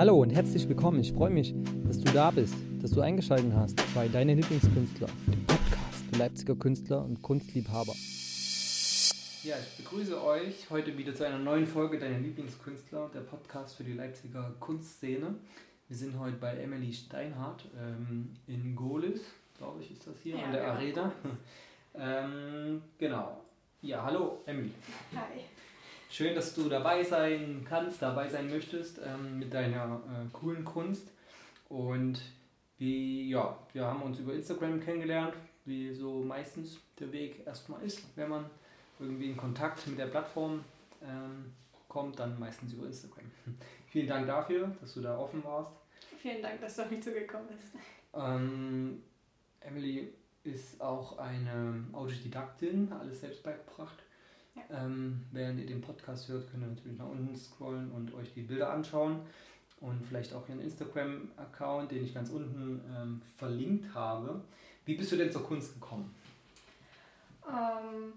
Hallo und herzlich willkommen. Ich freue mich, dass du da bist, dass du eingeschaltet hast bei Deine Lieblingskünstler, dem Podcast für Leipziger Künstler und Kunstliebhaber. Ja, ich begrüße euch heute wieder zu einer neuen Folge Deine Lieblingskünstler, der Podcast für die Leipziger Kunstszene. Wir sind heute bei Emily Steinhardt ähm, in Golis, glaube ich, ist das hier, ja, an der ja. Arena. ähm, genau. Ja, hallo Emily. Hi. Schön, dass du dabei sein kannst, dabei sein möchtest ähm, mit deiner äh, coolen Kunst. Und wie, ja, wir haben uns über Instagram kennengelernt, wie so meistens der Weg erstmal ist, wenn man irgendwie in Kontakt mit der Plattform ähm, kommt, dann meistens über Instagram. Vielen Dank dafür, dass du da offen warst. Vielen Dank, dass du auf mich zugekommen bist. Ähm, Emily ist auch eine Autodidaktin, alles selbst beigebracht. Ja. Ähm, während ihr den Podcast hört, könnt ihr natürlich nach unten scrollen und euch die Bilder anschauen und vielleicht auch ihren Instagram-Account, den ich ganz unten ähm, verlinkt habe. Wie bist du denn zur Kunst gekommen? Ähm,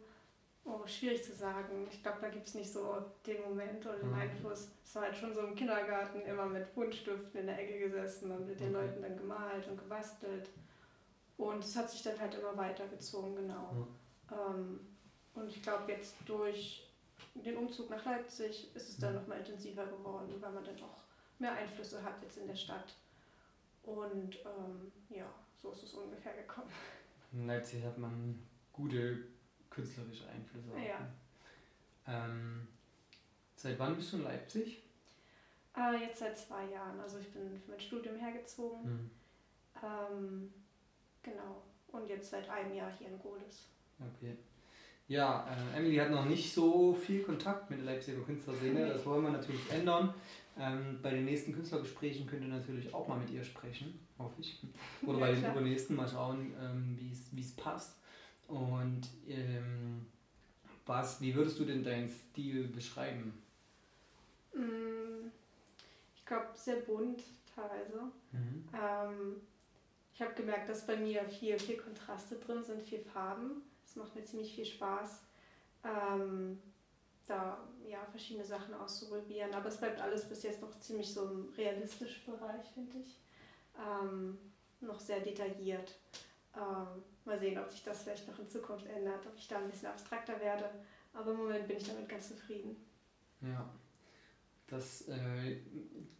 oh, schwierig zu sagen. Ich glaube, da gibt es nicht so den Moment oder den mhm. Einfluss. Es war halt schon so im Kindergarten immer mit Buntstiften in der Ecke gesessen und mit den okay. Leuten dann gemalt und gebastelt. Und es hat sich dann halt immer weitergezogen, genau. Mhm. Ähm, und ich glaube, jetzt durch den Umzug nach Leipzig ist es dann mhm. noch mal intensiver geworden, weil man dann auch mehr Einflüsse hat jetzt in der Stadt. Und ähm, ja, so ist es ungefähr gekommen. In Leipzig hat man gute künstlerische Einflüsse. Ja. Ähm, seit wann bist du in Leipzig? Äh, jetzt seit zwei Jahren. Also ich bin für mein Studium hergezogen. Mhm. Ähm, genau. Und jetzt seit einem Jahr hier in Golis. Okay. Ja, äh, Emily hat noch nicht so viel Kontakt mit der Leipziger Künstlerszene. Das wollen wir natürlich ändern. Ähm, bei den nächsten Künstlergesprächen könnt ihr natürlich auch mal mit ihr sprechen, hoffe ich. Oder ja, bei den übernächsten mal schauen, ähm, wie es passt. Und ähm, was, wie würdest du denn deinen Stil beschreiben? Mm, ich glaube, sehr bunt teilweise. Mhm. Ähm, ich habe gemerkt, dass bei mir viel, viel Kontraste drin sind, viel Farben. Es macht mir ziemlich viel Spaß, ähm, da ja, verschiedene Sachen auszuprobieren. Aber es bleibt alles bis jetzt noch ziemlich so im realistischen Bereich, finde ich. Ähm, noch sehr detailliert. Ähm, mal sehen, ob sich das vielleicht noch in Zukunft ändert, ob ich da ein bisschen abstrakter werde. Aber im Moment bin ich damit ganz zufrieden. Ja, das äh,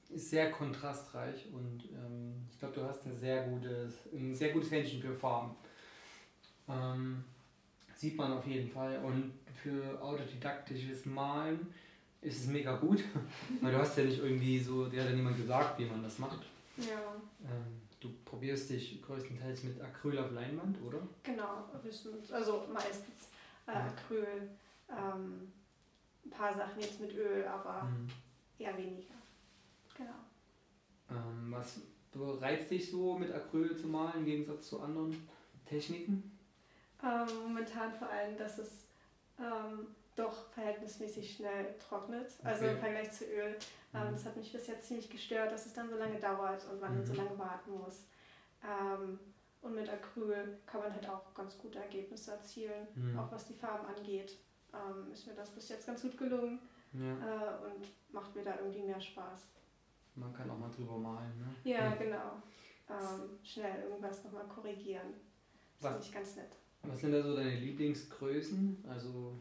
ist sehr kontrastreich und ähm, ich glaube, du hast ein sehr gutes, ein sehr gutes Händchen für Farben. Ähm, sieht man auf jeden Fall. Und für autodidaktisches Malen ist es mega gut, weil du hast ja nicht irgendwie so, dir hat ja niemand gesagt, wie man das macht. Ja. Ähm, du probierst dich größtenteils mit Acryl auf Leinwand, oder? Genau, also meistens äh, Acryl, ähm, ein paar Sachen jetzt mit Öl, aber mhm. eher weniger. Genau. Ähm, was reizt dich so mit Acryl zu malen im Gegensatz zu anderen Techniken? Ähm, momentan vor allem, dass es ähm, doch verhältnismäßig schnell trocknet, also okay. im Vergleich zu Öl. Ähm, mhm. Das hat mich bis jetzt ziemlich gestört, dass es dann so lange dauert und man mhm. so lange warten muss. Ähm, und mit Acryl kann man halt auch ganz gute Ergebnisse erzielen, mhm. auch was die Farben angeht. Ähm, ist mir das bis jetzt ganz gut gelungen ja. äh, und macht mir da irgendwie mehr Spaß. Man kann auch mal drüber malen, ne? Ja, ja. genau. Ähm, schnell irgendwas nochmal korrigieren. Das finde ich ganz nett. Was sind da so deine Lieblingsgrößen? Also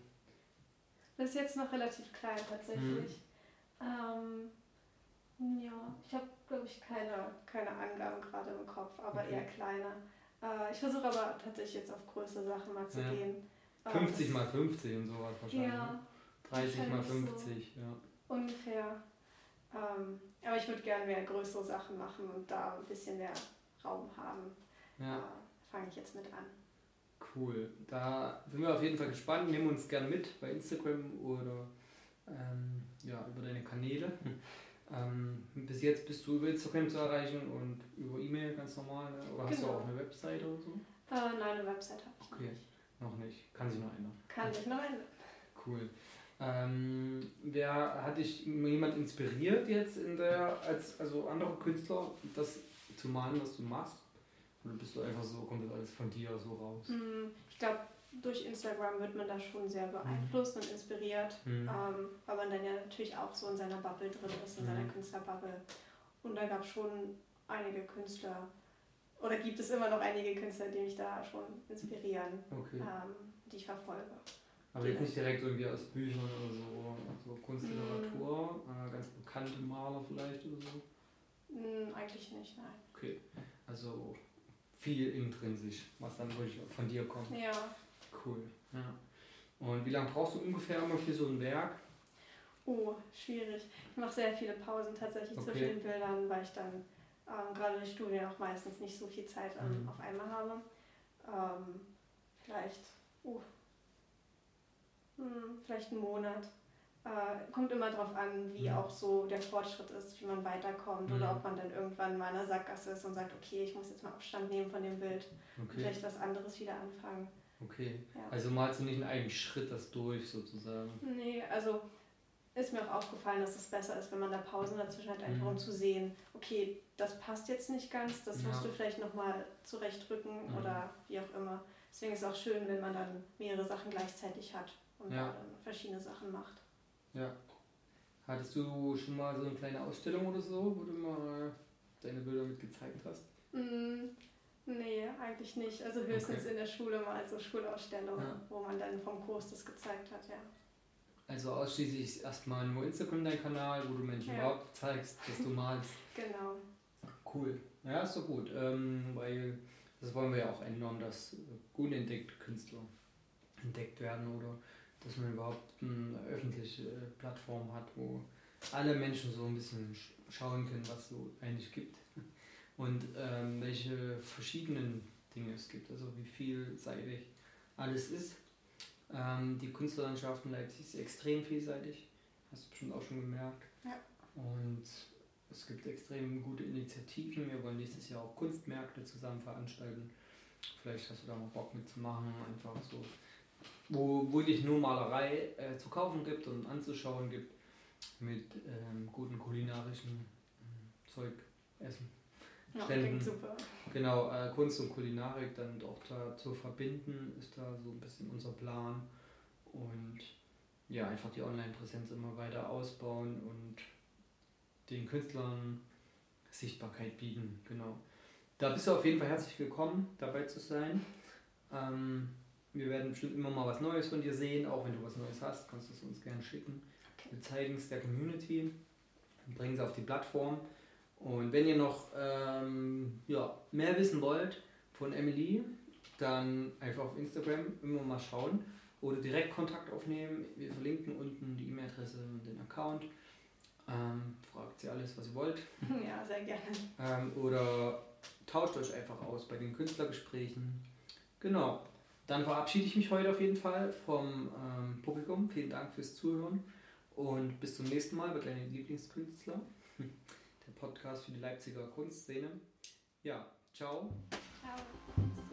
das ist jetzt noch relativ klein tatsächlich. Mhm. Ähm, ja, ich habe glaube ich keine, keine Angaben gerade im Kopf, aber okay. eher kleiner. Äh, ich versuche aber tatsächlich jetzt auf größere Sachen mal zu ja. gehen. 50 ähm, mal 50 und sowas wahrscheinlich. Ja. 30 ne? mal 50, so ja. Ungefähr. Ähm, aber ich würde gerne mehr größere Sachen machen und da ein bisschen mehr Raum haben. Ja. Äh, Fange ich jetzt mit an. Cool. Da sind wir auf jeden Fall gespannt. Nehmen uns gerne mit bei Instagram oder ähm, ja, über deine Kanäle. Ähm, bis jetzt bist du über Instagram zu erreichen und über E-Mail ganz normal. Ne? Oder hast genau. du auch eine Webseite oder so? Äh, nein, eine Webseite habe ich okay. nicht. Noch nicht. Kann sich noch ändern. Kann sich noch ändern. Cool. Ähm, wer hat dich jemand inspiriert jetzt in der, als also andere Künstler, das zu malen, was du machst? Oder bist du einfach so, kommt das alles von dir so raus? Mm, ich glaube, durch Instagram wird man da schon sehr beeinflusst mhm. und inspiriert, mhm. ähm, weil man dann ja natürlich auch so in seiner Bubble drin ist, in mhm. seiner Künstlerbubble. Und da gab es schon einige Künstler, oder gibt es immer noch einige Künstler, die mich da schon inspirieren, okay. ähm, die ich verfolge. Aber jetzt nicht direkt irgendwie aus Büchern oder so, so Kunstliteratur, mm. äh, ganz bekannte Maler vielleicht oder so? Eigentlich nicht, nein. Okay, also viel intrinsisch, was dann wirklich von dir kommt. Ja. Cool, ja. Und wie lange brauchst du ungefähr immer für so ein Werk? Oh, schwierig. Ich mache sehr viele Pausen tatsächlich okay. zwischen den Bildern, weil ich dann ähm, gerade durch Studien auch meistens nicht so viel Zeit ähm, mhm. auf einmal habe. Ähm, vielleicht, uh, hm, vielleicht einen Monat. Äh, kommt immer darauf an, wie mhm. auch so der Fortschritt ist, wie man weiterkommt mhm. oder ob man dann irgendwann mal in einer Sackgasse ist und sagt, okay, ich muss jetzt mal Abstand nehmen von dem Bild okay. und vielleicht was anderes wieder anfangen. Okay, ja. also malst du nicht in einem Schritt das durch sozusagen? Nee, also ist mir auch aufgefallen, dass es besser ist, wenn man da Pausen dazwischen hat, einfach um mhm. zu sehen, okay, das passt jetzt nicht ganz, das ja. musst du vielleicht nochmal zurechtrücken mhm. oder wie auch immer. Deswegen ist es auch schön, wenn man dann mehrere Sachen gleichzeitig hat und ja. dann verschiedene Sachen macht. Ja. Hattest du schon mal so eine kleine Ausstellung oder so, wo du mal deine Bilder mit gezeigt hast? Mm, nee, eigentlich nicht. Also höchstens okay. in der Schule mal so Schulausstellung, ja. wo man dann vom Kurs das gezeigt hat, ja. Also ausschließlich erstmal nur Instagram dein Kanal, wo du Menschen ja. überhaupt zeigst, dass du malst. genau. Cool. Ja, ist doch gut. Ähm, weil das wollen wir ja auch ändern, dass gut entdeckte Künstler entdeckt werden oder dass man überhaupt eine öffentliche Plattform hat, wo alle Menschen so ein bisschen schauen können, was es so eigentlich gibt und ähm, welche verschiedenen Dinge es gibt, also wie vielseitig alles ist. Ähm, die Künstlerlandschaft in Leipzig ist extrem vielseitig, hast du bestimmt auch schon gemerkt. Ja. Und es gibt extrem gute Initiativen. Wir wollen nächstes Jahr auch Kunstmärkte zusammen veranstalten. Vielleicht hast du da mal Bock mitzumachen, einfach so wo, wo dich nur Malerei äh, zu kaufen gibt und anzuschauen gibt mit ähm, guten kulinarischen äh, Zeug, Essen. Ja, Ständen. super. Genau, äh, Kunst und Kulinarik dann doch da zu verbinden, ist da so ein bisschen unser Plan. Und ja, einfach die Online-Präsenz immer weiter ausbauen und den Künstlern Sichtbarkeit bieten. Genau. Da bist du auf jeden Fall herzlich willkommen, dabei zu sein. Ähm, wir werden bestimmt immer mal was Neues von dir sehen, auch wenn du was Neues hast, kannst du es uns gerne schicken. Wir zeigen es der Community, bringen es auf die Plattform. Und wenn ihr noch ähm, ja, mehr wissen wollt von Emily, dann einfach auf Instagram immer mal schauen oder direkt Kontakt aufnehmen. Wir verlinken unten die E-Mail-Adresse und den Account. Ähm, fragt sie alles, was ihr wollt. Ja, sehr gerne. Ähm, oder tauscht euch einfach aus bei den Künstlergesprächen. Genau. Dann verabschiede ich mich heute auf jeden Fall vom ähm, Publikum. Vielen Dank fürs Zuhören und bis zum nächsten Mal bei deinen Lieblingskünstler. Der Podcast für die Leipziger Kunstszene. Ja, ciao. Ciao.